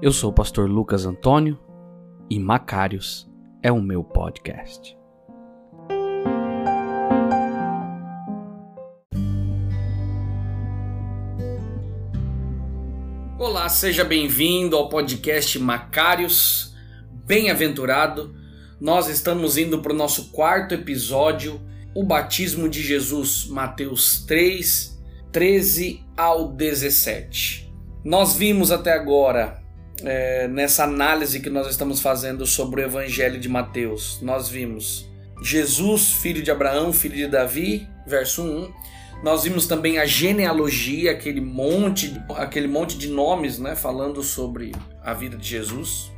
Eu sou o pastor Lucas Antônio e Macários é o meu podcast. Olá, seja bem-vindo ao podcast Macários. Bem-aventurado. Nós estamos indo para o nosso quarto episódio, o batismo de Jesus, Mateus 3, 13 ao 17. Nós vimos até agora é, nessa análise que nós estamos fazendo sobre o Evangelho de Mateus, nós vimos Jesus, filho de Abraão, filho de Davi, verso 1. Nós vimos também a genealogia, aquele monte, aquele monte de nomes, né, falando sobre a vida de Jesus.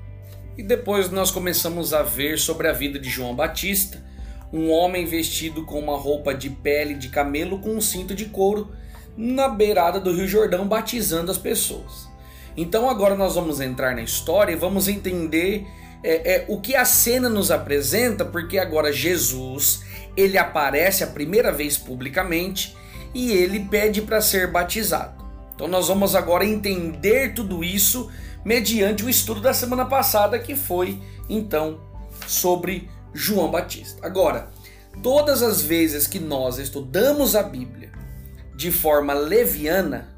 E depois nós começamos a ver sobre a vida de João Batista, um homem vestido com uma roupa de pele de camelo com um cinto de couro na beirada do Rio Jordão batizando as pessoas. Então agora nós vamos entrar na história e vamos entender é, é, o que a cena nos apresenta, porque agora Jesus ele aparece a primeira vez publicamente e ele pede para ser batizado. Então nós vamos agora entender tudo isso mediante o estudo da semana passada que foi então sobre João Batista. Agora, todas as vezes que nós estudamos a Bíblia de forma leviana,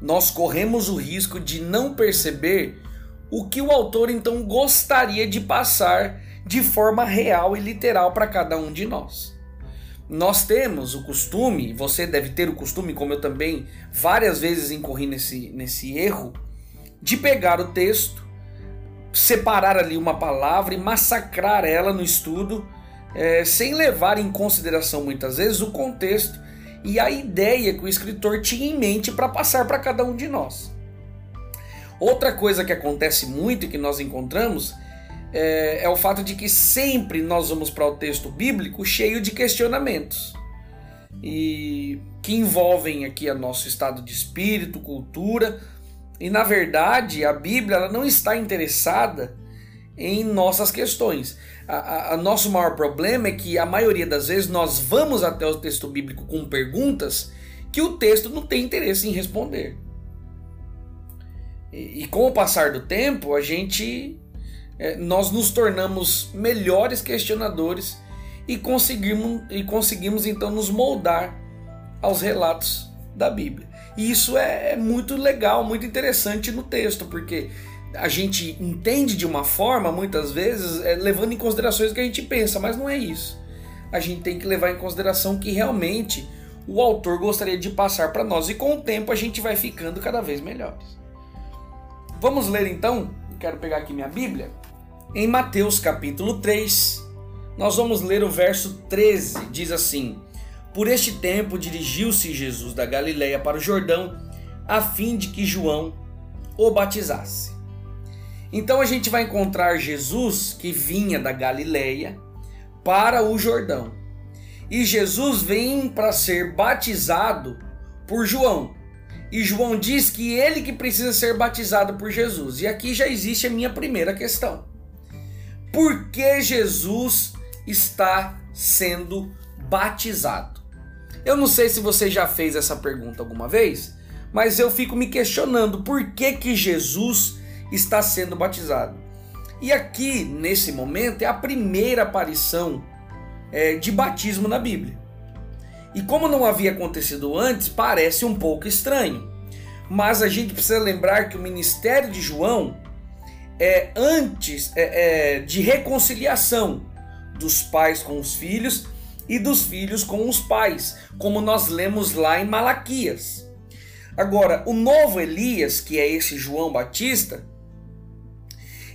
nós corremos o risco de não perceber o que o autor então gostaria de passar de forma real e literal para cada um de nós. Nós temos o costume, você deve ter o costume, como eu também várias vezes incorri nesse, nesse erro, de pegar o texto, separar ali uma palavra e massacrar ela no estudo, é, sem levar em consideração muitas vezes o contexto e a ideia que o escritor tinha em mente para passar para cada um de nós. Outra coisa que acontece muito e que nós encontramos é, é o fato de que sempre nós vamos para o texto bíblico cheio de questionamentos e que envolvem aqui a nosso estado de espírito, cultura e na verdade a Bíblia ela não está interessada em nossas questões. A, nosso maior problema é que a maioria das vezes nós vamos até o texto bíblico com perguntas que o texto não tem interesse em responder. E, e com o passar do tempo, a gente é, nós nos tornamos melhores questionadores e conseguimos, e conseguimos então nos moldar aos relatos da Bíblia. E isso é, é muito legal, muito interessante no texto, porque a gente entende de uma forma, muitas vezes, é, levando em considerações que a gente pensa, mas não é isso. A gente tem que levar em consideração que realmente o autor gostaria de passar para nós, e com o tempo a gente vai ficando cada vez melhores. Vamos ler então, quero pegar aqui minha Bíblia, em Mateus capítulo 3, nós vamos ler o verso 13, diz assim: Por este tempo dirigiu-se Jesus da Galiléia para o Jordão, a fim de que João o batizasse. Então a gente vai encontrar Jesus que vinha da Galileia para o Jordão. E Jesus vem para ser batizado por João. E João diz que ele que precisa ser batizado por Jesus. E aqui já existe a minha primeira questão. Por que Jesus está sendo batizado? Eu não sei se você já fez essa pergunta alguma vez, mas eu fico me questionando por que que Jesus está sendo batizado. E aqui, nesse momento, é a primeira aparição é, de batismo na Bíblia. E como não havia acontecido antes, parece um pouco estranho. Mas a gente precisa lembrar que o ministério de João é antes é, é, de reconciliação dos pais com os filhos e dos filhos com os pais, como nós lemos lá em Malaquias. Agora, o novo Elias, que é esse João Batista,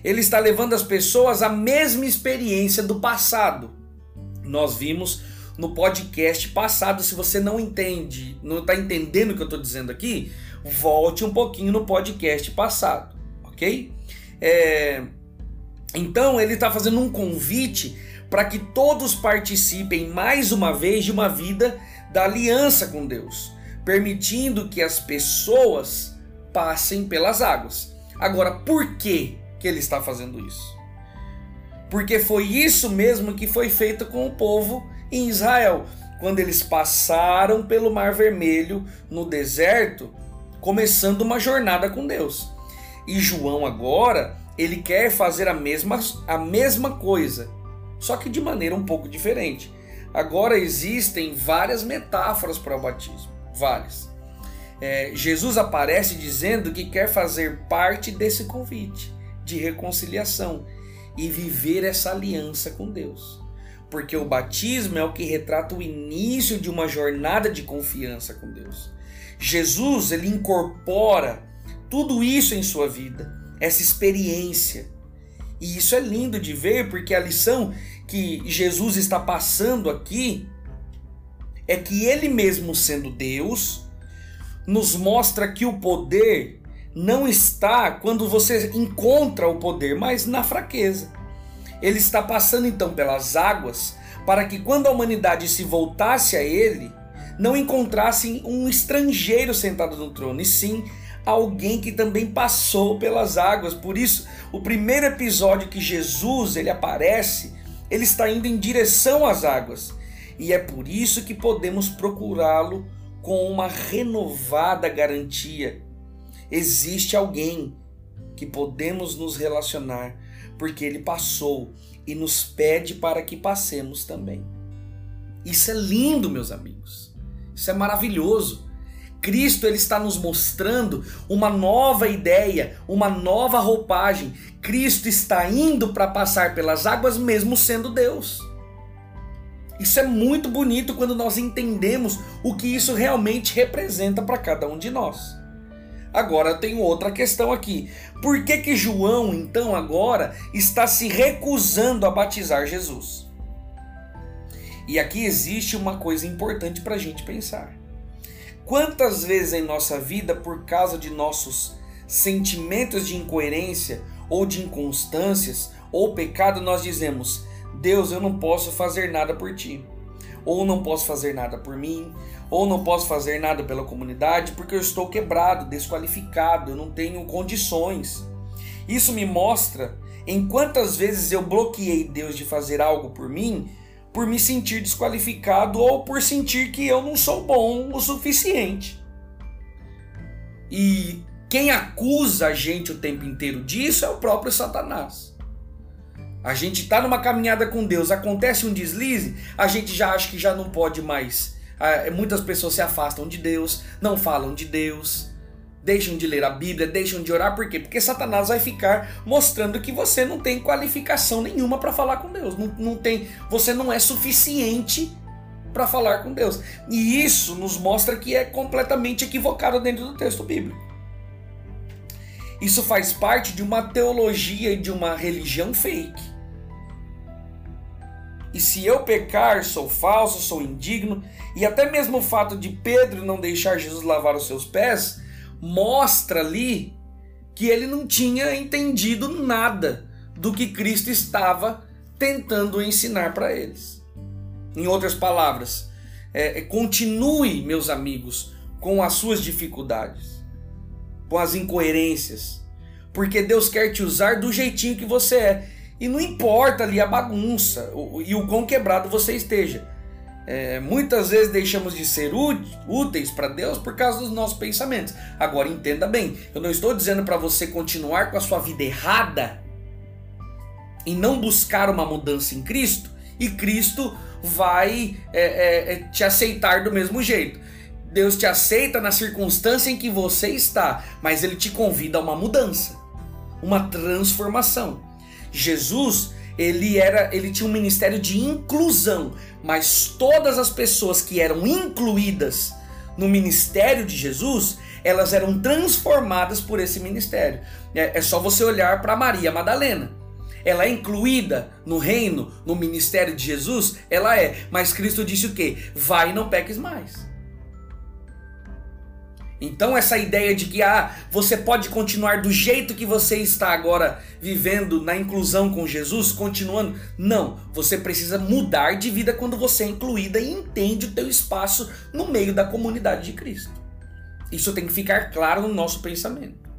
ele está levando as pessoas à mesma experiência do passado. Nós vimos no podcast passado. Se você não entende, não está entendendo o que eu estou dizendo aqui, volte um pouquinho no podcast passado, ok? É... Então ele está fazendo um convite para que todos participem mais uma vez de uma vida da aliança com Deus, permitindo que as pessoas passem pelas águas. Agora, por quê? Que ele está fazendo isso. Porque foi isso mesmo que foi feito com o povo em Israel, quando eles passaram pelo Mar Vermelho no deserto, começando uma jornada com Deus. E João agora, ele quer fazer a mesma, a mesma coisa, só que de maneira um pouco diferente. Agora existem várias metáforas para o batismo, várias. É, Jesus aparece dizendo que quer fazer parte desse convite de reconciliação e viver essa aliança com Deus. Porque o batismo é o que retrata o início de uma jornada de confiança com Deus. Jesus, ele incorpora tudo isso em sua vida, essa experiência. E isso é lindo de ver, porque a lição que Jesus está passando aqui é que ele mesmo sendo Deus, nos mostra que o poder não está quando você encontra o poder, mas na fraqueza. Ele está passando então pelas águas para que quando a humanidade se voltasse a ele, não encontrassem um estrangeiro sentado no trono, e sim alguém que também passou pelas águas. Por isso, o primeiro episódio que Jesus ele aparece, ele está indo em direção às águas. E é por isso que podemos procurá-lo com uma renovada garantia. Existe alguém que podemos nos relacionar, porque ele passou e nos pede para que passemos também. Isso é lindo, meus amigos. Isso é maravilhoso. Cristo ele está nos mostrando uma nova ideia, uma nova roupagem. Cristo está indo para passar pelas águas mesmo sendo Deus. Isso é muito bonito quando nós entendemos o que isso realmente representa para cada um de nós. Agora tem outra questão aqui. Por que que João então agora está se recusando a batizar Jesus? E aqui existe uma coisa importante para a gente pensar. Quantas vezes em nossa vida, por causa de nossos sentimentos de incoerência ou de inconstâncias ou pecado, nós dizemos: Deus, eu não posso fazer nada por ti, ou não posso fazer nada por mim, ou não posso fazer nada pela comunidade porque eu estou quebrado, desqualificado, eu não tenho condições. Isso me mostra em quantas vezes eu bloqueei Deus de fazer algo por mim por me sentir desqualificado ou por sentir que eu não sou bom o suficiente. E quem acusa a gente o tempo inteiro disso é o próprio Satanás. A gente está numa caminhada com Deus, acontece um deslize, a gente já acha que já não pode mais. Ah, muitas pessoas se afastam de Deus, não falam de Deus deixam de ler a Bíblia, deixam de orar, por quê? Porque Satanás vai ficar mostrando que você não tem qualificação nenhuma para falar com Deus, não, não tem, você não é suficiente para falar com Deus. E isso nos mostra que é completamente equivocado dentro do texto bíblico. Isso faz parte de uma teologia e de uma religião fake. E se eu pecar, sou falso, sou indigno, e até mesmo o fato de Pedro não deixar Jesus lavar os seus pés, mostra ali que ele não tinha entendido nada do que Cristo estava tentando ensinar para eles. Em outras palavras, é, é, continue, meus amigos, com as suas dificuldades, com as incoerências, porque Deus quer te usar do jeitinho que você é. E não importa ali a bagunça e o quão quebrado você esteja. É, muitas vezes deixamos de ser úteis para Deus por causa dos nossos pensamentos. Agora entenda bem, eu não estou dizendo para você continuar com a sua vida errada e não buscar uma mudança em Cristo e Cristo vai é, é, é, te aceitar do mesmo jeito. Deus te aceita na circunstância em que você está, mas Ele te convida a uma mudança, uma transformação. Jesus ele era, ele tinha um ministério de inclusão, mas todas as pessoas que eram incluídas no ministério de Jesus, elas eram transformadas por esse ministério. É, é só você olhar para Maria Madalena. Ela é incluída no reino, no ministério de Jesus? Ela é. Mas Cristo disse o quê? Vai e não peques mais. Então essa ideia de que ah, você pode continuar do jeito que você está agora vivendo na inclusão com Jesus, continuando, não, você precisa mudar de vida quando você é incluída e entende o teu espaço no meio da comunidade de Cristo. Isso tem que ficar claro no nosso pensamento.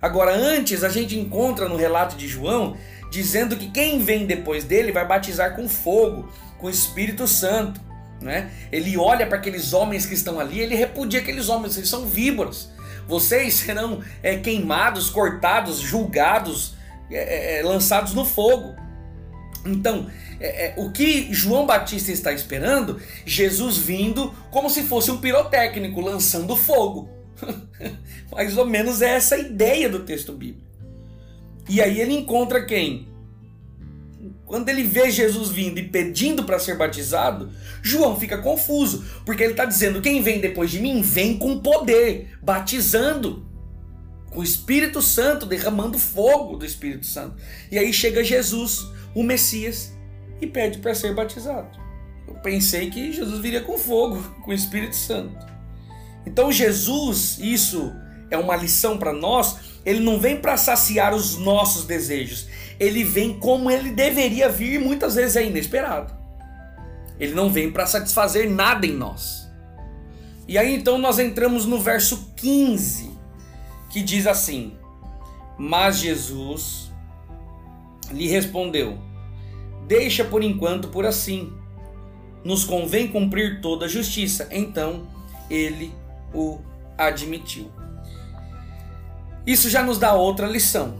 Agora, antes a gente encontra no relato de João dizendo que quem vem depois dele vai batizar com fogo, com o Espírito Santo. Né? Ele olha para aqueles homens que estão ali, ele repudia aqueles homens, eles são víboras. Vocês serão é, queimados, cortados, julgados, é, é, é lançados no fogo. Então, é, é, o que João Batista está esperando? Jesus vindo como se fosse um pirotécnico lançando fogo. Mais ou menos é essa a ideia do texto bíblico. E aí ele encontra quem? Quando ele vê Jesus vindo e pedindo para ser batizado, João fica confuso, porque ele está dizendo: quem vem depois de mim vem com poder, batizando, com o Espírito Santo, derramando fogo do Espírito Santo. E aí chega Jesus, o Messias, e pede para ser batizado. Eu pensei que Jesus viria com fogo, com o Espírito Santo. Então Jesus, isso é uma lição para nós, ele não vem para saciar os nossos desejos, ele vem como ele deveria vir, muitas vezes é inesperado. Ele não vem para satisfazer nada em nós. E aí então nós entramos no verso 15, que diz assim: Mas Jesus lhe respondeu: Deixa por enquanto por assim. Nos convém cumprir toda a justiça. Então ele o admitiu. Isso já nos dá outra lição,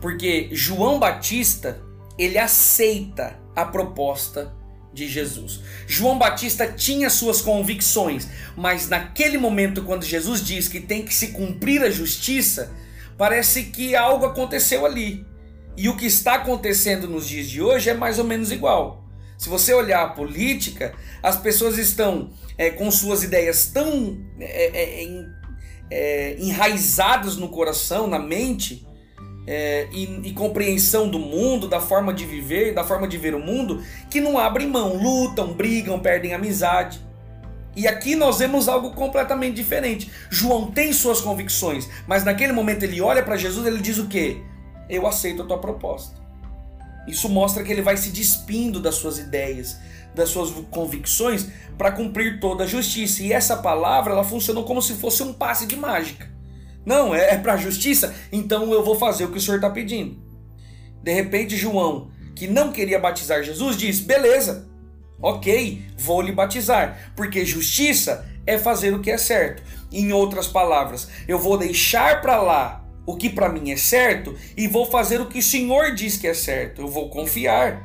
porque João Batista ele aceita a proposta de Jesus. João Batista tinha suas convicções, mas naquele momento, quando Jesus diz que tem que se cumprir a justiça, parece que algo aconteceu ali. E o que está acontecendo nos dias de hoje é mais ou menos igual. Se você olhar a política, as pessoas estão é, com suas ideias tão é, é, é enraizadas no coração, na mente, é, e, e, compreensão do mundo, da forma de viver, da forma de ver o mundo, que não abrem mão, lutam, brigam, perdem amizade. E aqui nós vemos algo completamente diferente. João tem suas convicções, mas naquele momento ele olha para Jesus e ele diz o quê? Eu aceito a tua proposta. Isso mostra que ele vai se despindo das suas ideias, das suas convicções para cumprir toda a justiça. E essa palavra ela funcionou como se fosse um passe de mágica. Não, é, é para a justiça, então eu vou fazer o que o senhor está pedindo. De repente, João, que não queria batizar Jesus, diz: beleza, ok, vou lhe batizar, porque justiça é fazer o que é certo. Em outras palavras, eu vou deixar para lá o que para mim é certo e vou fazer o que o Senhor diz que é certo. Eu vou confiar.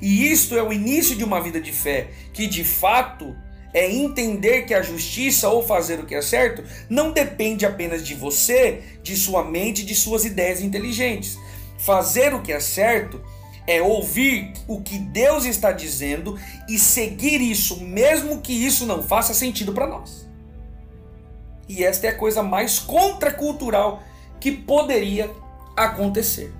E isto é o início de uma vida de fé, que de fato é entender que a justiça ou fazer o que é certo não depende apenas de você, de sua mente, de suas ideias inteligentes. Fazer o que é certo é ouvir o que Deus está dizendo e seguir isso, mesmo que isso não faça sentido para nós. E esta é a coisa mais contracultural que poderia acontecer.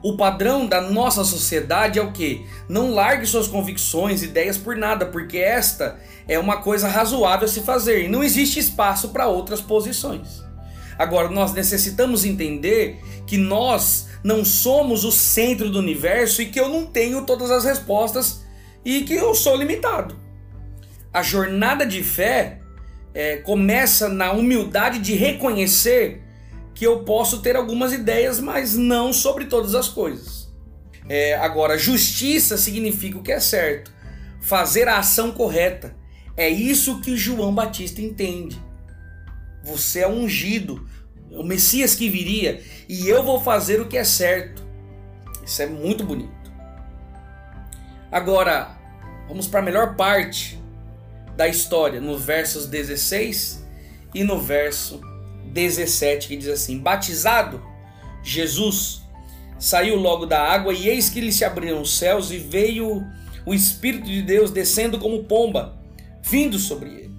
O padrão da nossa sociedade é o que? Não largue suas convicções, ideias por nada, porque esta é uma coisa razoável a se fazer e não existe espaço para outras posições. Agora, nós necessitamos entender que nós não somos o centro do universo e que eu não tenho todas as respostas e que eu sou limitado. A jornada de fé é, começa na humildade de reconhecer que eu posso ter algumas ideias, mas não sobre todas as coisas. É, agora, justiça significa o que é certo, fazer a ação correta. É isso que João Batista entende. Você é ungido, o Messias que viria, e eu vou fazer o que é certo. Isso é muito bonito. Agora, vamos para a melhor parte da história, nos versos 16 e no verso 17, que diz assim: Batizado, Jesus saiu logo da água, e eis que lhe se abriram os céus, e veio o Espírito de Deus descendo como pomba, vindo sobre ele.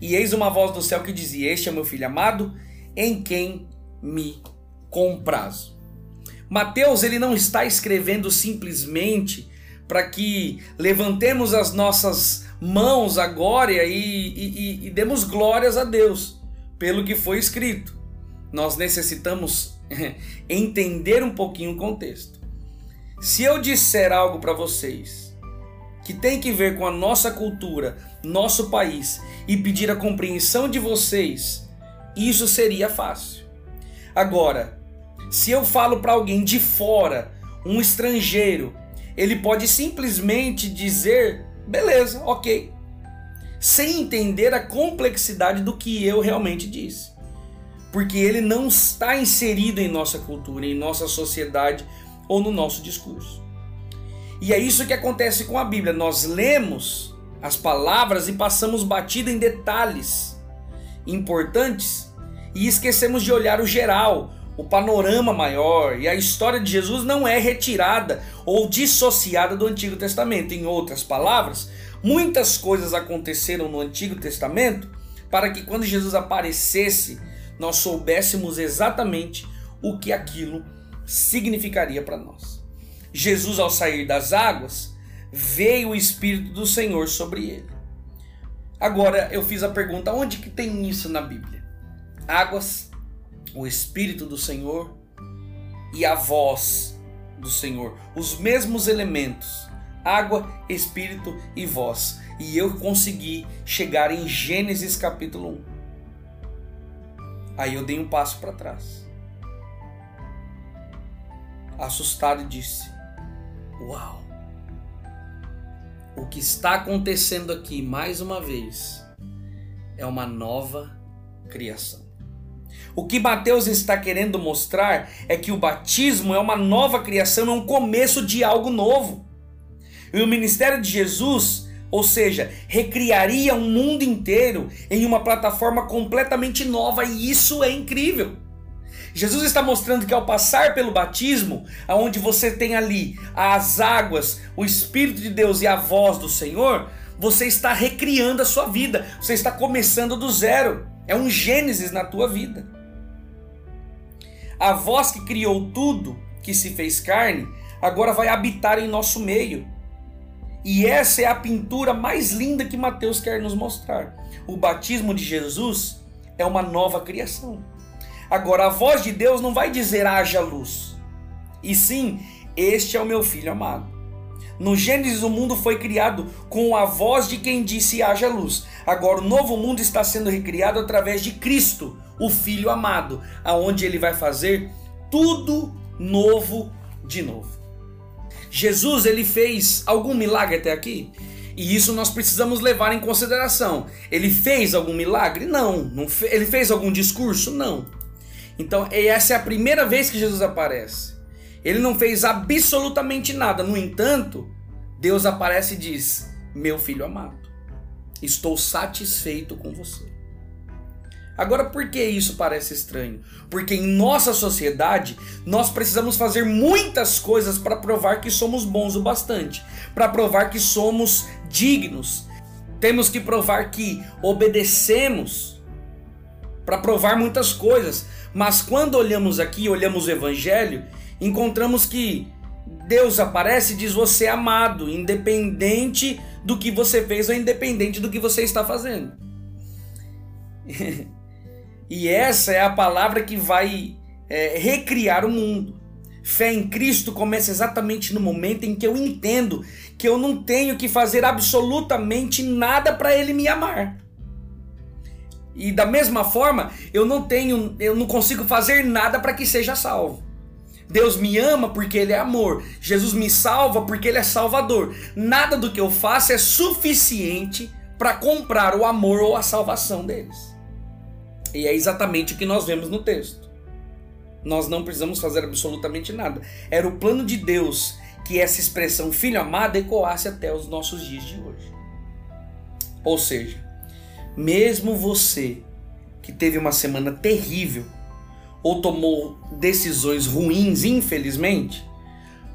E eis uma voz do céu que dizia: Este é meu filho amado, em quem me comprazo. Mateus ele não está escrevendo simplesmente para que levantemos as nossas mãos agora e, e, e, demos glórias a Deus pelo que foi escrito. Nós necessitamos entender um pouquinho o contexto. Se eu disser algo para vocês que tem que ver com a nossa cultura, nosso país e pedir a compreensão de vocês, isso seria fácil. Agora, se eu falo para alguém de fora, um estrangeiro, ele pode simplesmente dizer Beleza, ok. Sem entender a complexidade do que eu realmente disse. Porque ele não está inserido em nossa cultura, em nossa sociedade ou no nosso discurso. E é isso que acontece com a Bíblia. Nós lemos as palavras e passamos batido em detalhes importantes e esquecemos de olhar o geral, o panorama maior. E a história de Jesus não é retirada ou dissociada do Antigo Testamento. Em outras palavras, muitas coisas aconteceram no Antigo Testamento para que quando Jesus aparecesse, nós soubéssemos exatamente o que aquilo significaria para nós. Jesus, ao sair das águas, veio o Espírito do Senhor sobre ele. Agora eu fiz a pergunta: onde que tem isso na Bíblia? Águas, o Espírito do Senhor e a voz do Senhor, os mesmos elementos: água, Espírito e voz. E eu consegui chegar em Gênesis capítulo 1. Aí eu dei um passo para trás. Assustado disse: Uau! O que está acontecendo aqui, mais uma vez, é uma nova criação. O que Mateus está querendo mostrar é que o batismo é uma nova criação, é um começo de algo novo. E o ministério de Jesus, ou seja, recriaria um mundo inteiro em uma plataforma completamente nova, e isso é incrível. Jesus está mostrando que ao passar pelo batismo, aonde você tem ali as águas, o Espírito de Deus e a voz do Senhor, você está recriando a sua vida, você está começando do zero. É um Gênesis na tua vida. A voz que criou tudo, que se fez carne, agora vai habitar em nosso meio. E essa é a pintura mais linda que Mateus quer nos mostrar. O batismo de Jesus é uma nova criação. Agora, a voz de Deus não vai dizer haja luz, e sim, este é o meu filho amado. No Gênesis, o mundo foi criado com a voz de quem disse haja luz. Agora, o novo mundo está sendo recriado através de Cristo, o Filho amado, aonde ele vai fazer tudo novo de novo. Jesus, ele fez algum milagre até aqui? E isso nós precisamos levar em consideração. Ele fez algum milagre? Não. não fe ele fez algum discurso? Não. Então, essa é a primeira vez que Jesus aparece. Ele não fez absolutamente nada. No entanto, Deus aparece e diz: Meu filho amado, estou satisfeito com você. Agora, por que isso parece estranho? Porque em nossa sociedade nós precisamos fazer muitas coisas para provar que somos bons o bastante, para provar que somos dignos. Temos que provar que obedecemos, para provar muitas coisas. Mas quando olhamos aqui, olhamos o Evangelho, encontramos que Deus aparece e diz: Você é amado, independente do que você fez ou independente do que você está fazendo. e essa é a palavra que vai é, recriar o mundo. Fé em Cristo começa exatamente no momento em que eu entendo que eu não tenho que fazer absolutamente nada para Ele me amar. E da mesma forma, eu não tenho, eu não consigo fazer nada para que seja salvo. Deus me ama porque ele é amor. Jesus me salva porque ele é salvador. Nada do que eu faço é suficiente para comprar o amor ou a salvação deles. E é exatamente o que nós vemos no texto. Nós não precisamos fazer absolutamente nada. Era o plano de Deus que essa expressão filho amado ecoasse até os nossos dias de hoje. Ou seja, mesmo você que teve uma semana terrível ou tomou decisões ruins, infelizmente,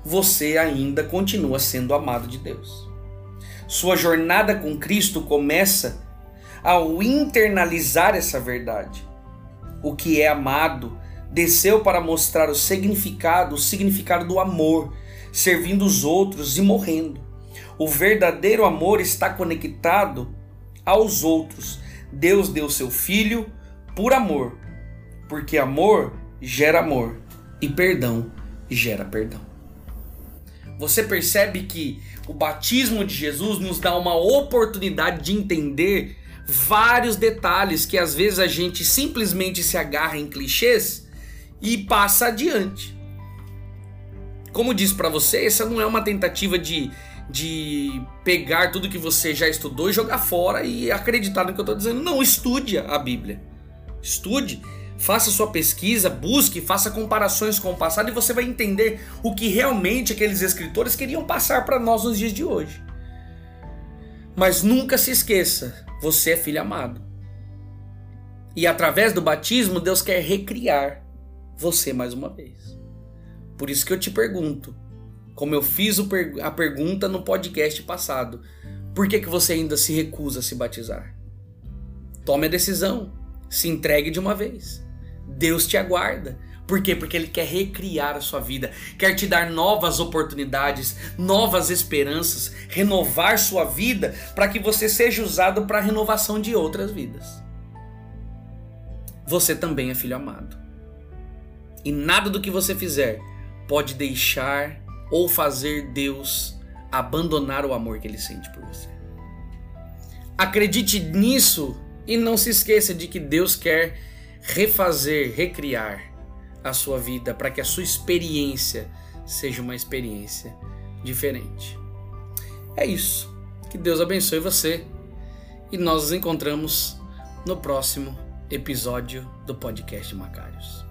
você ainda continua sendo amado de Deus. Sua jornada com Cristo começa ao internalizar essa verdade. O que é amado desceu para mostrar o significado, o significado do amor, servindo os outros e morrendo. O verdadeiro amor está conectado aos outros. Deus deu seu filho por amor, porque amor gera amor e perdão gera perdão. Você percebe que o batismo de Jesus nos dá uma oportunidade de entender vários detalhes que às vezes a gente simplesmente se agarra em clichês e passa adiante. Como disse para você, essa não é uma tentativa de de pegar tudo que você já estudou e jogar fora e acreditar no que eu estou dizendo. Não, estude a Bíblia. Estude, faça sua pesquisa, busque, faça comparações com o passado e você vai entender o que realmente aqueles escritores queriam passar para nós nos dias de hoje. Mas nunca se esqueça, você é filho amado. E através do batismo, Deus quer recriar você mais uma vez. Por isso que eu te pergunto, como eu fiz a pergunta no podcast passado, por que, que você ainda se recusa a se batizar? Tome a decisão, se entregue de uma vez. Deus te aguarda. Por quê? Porque Ele quer recriar a sua vida, quer te dar novas oportunidades, novas esperanças, renovar sua vida para que você seja usado para a renovação de outras vidas. Você também é filho amado. E nada do que você fizer pode deixar ou fazer Deus abandonar o amor que ele sente por você. Acredite nisso e não se esqueça de que Deus quer refazer, recriar a sua vida para que a sua experiência seja uma experiência diferente. É isso. Que Deus abençoe você e nós nos encontramos no próximo episódio do podcast Macários.